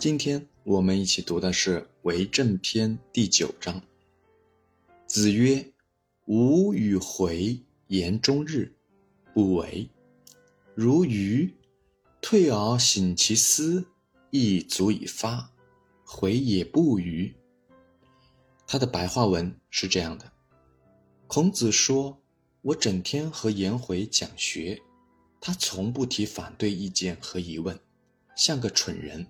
今天我们一起读的是《为政篇》第九章。子曰：“吾与回言终日，不为。如鱼，退而省其思，亦足以发。回也不愚。”他的白话文是这样的：孔子说：“我整天和颜回讲学，他从不提反对意见和疑问，像个蠢人。”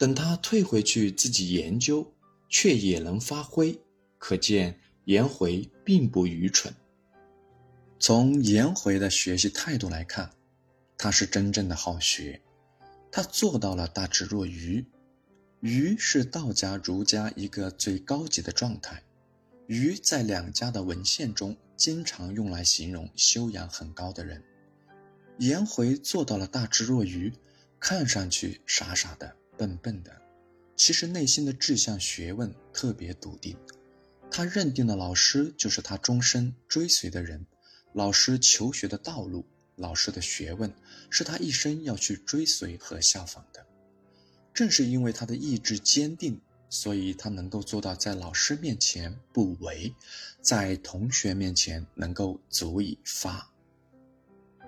等他退回去自己研究，却也能发挥，可见颜回并不愚蠢。从颜回的学习态度来看，他是真正的好学，他做到了大智若愚。愚是道家、儒家一个最高级的状态，愚在两家的文献中经常用来形容修养很高的人。颜回做到了大智若愚，看上去傻傻的。笨笨的，其实内心的志向、学问特别笃定。他认定了老师就是他终身追随的人，老师求学的道路、老师的学问是他一生要去追随和效仿的。正是因为他的意志坚定，所以他能够做到在老师面前不为，在同学面前能够足以发。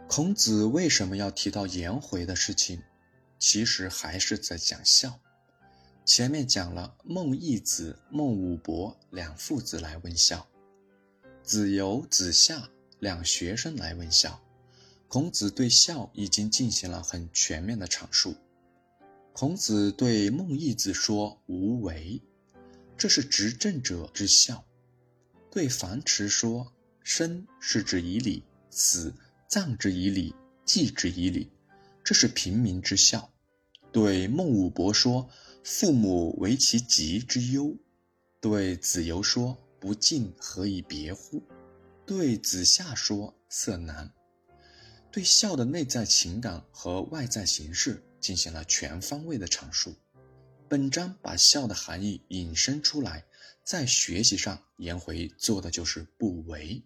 孔子为什么要提到颜回的事情？其实还是在讲孝。前面讲了孟义子、孟武伯两父子来问孝，子游、子夏两学生来问孝。孔子对孝已经进行了很全面的阐述。孔子对孟义子说：“无为，这是执政者之孝。”对樊迟说：“生是指以礼，死葬之以礼，祭之以礼，这是平民之孝。”对孟武伯说：“父母为其疾之忧。”对子游说：“不敬何以别乎？”对子夏说：“色难。”对孝的内在情感和外在形式进行了全方位的阐述。本章把孝的含义引申出来，在学习上，颜回做的就是不为，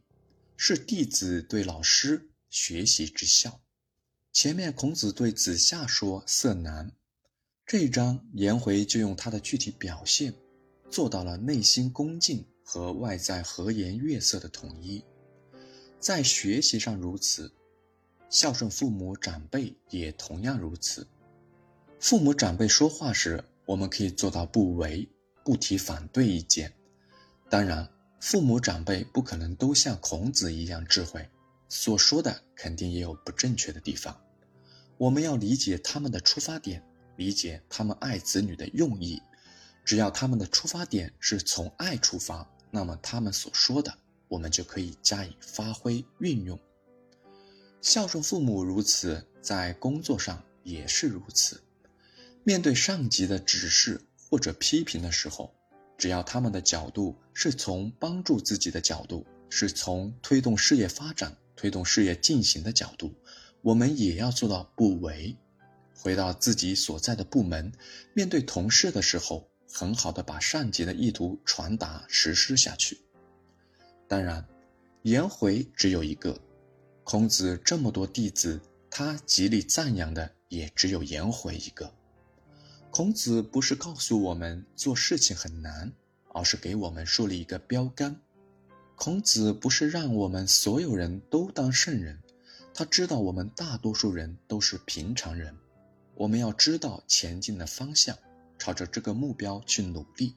是弟子对老师学习之孝。前面孔子对子夏说色难，这一章颜回就用他的具体表现，做到了内心恭敬和外在和颜悦色的统一。在学习上如此，孝顺父母长辈也同样如此。父母长辈说话时，我们可以做到不为，不提反对意见。当然，父母长辈不可能都像孔子一样智慧，所说的肯定也有不正确的地方。我们要理解他们的出发点，理解他们爱子女的用意。只要他们的出发点是从爱出发，那么他们所说的，我们就可以加以发挥运用。孝顺父母如此，在工作上也是如此。面对上级的指示或者批评的时候，只要他们的角度是从帮助自己的角度，是从推动事业发展、推动事业进行的角度。我们也要做到不为，回到自己所在的部门，面对同事的时候，很好的把上级的意图传达实施下去。当然，颜回只有一个，孔子这么多弟子，他极力赞扬的也只有颜回一个。孔子不是告诉我们做事情很难，而是给我们树立一个标杆。孔子不是让我们所有人都当圣人。他知道我们大多数人都是平常人，我们要知道前进的方向，朝着这个目标去努力。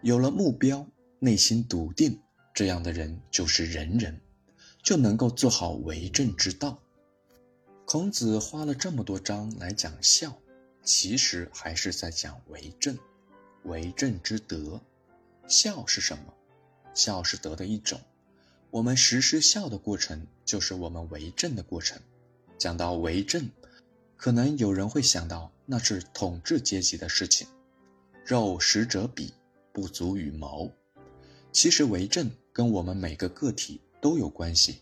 有了目标，内心笃定，这样的人就是仁人，就能够做好为政之道。孔子花了这么多章来讲孝，其实还是在讲为政，为政之德。孝是什么？孝是德的一种。我们实施孝的过程，就是我们为政的过程。讲到为政，可能有人会想到那是统治阶级的事情。肉食者鄙，不足与谋。其实为政跟我们每个个体都有关系。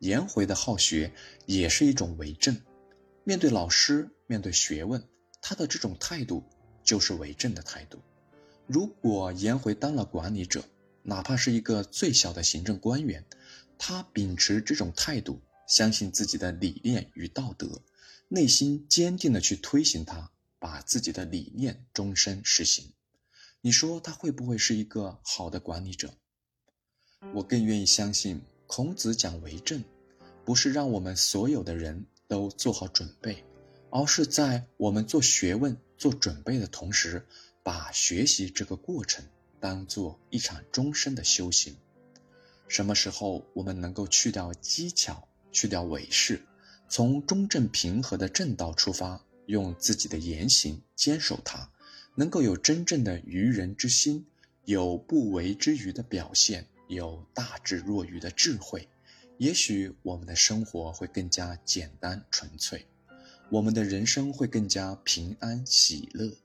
颜回的好学也是一种为政。面对老师，面对学问，他的这种态度就是为政的态度。如果颜回当了管理者，哪怕是一个最小的行政官员，他秉持这种态度，相信自己的理念与道德，内心坚定的去推行它，把自己的理念终身实行。你说他会不会是一个好的管理者？我更愿意相信，孔子讲为政，不是让我们所有的人都做好准备，而是在我们做学问、做准备的同时，把学习这个过程当做一场终身的修行。什么时候我们能够去掉机巧，去掉伪饰，从中正平和的正道出发，用自己的言行坚守它，能够有真正的愚人之心，有不为之愚的表现，有大智若愚的智慧，也许我们的生活会更加简单纯粹，我们的人生会更加平安喜乐。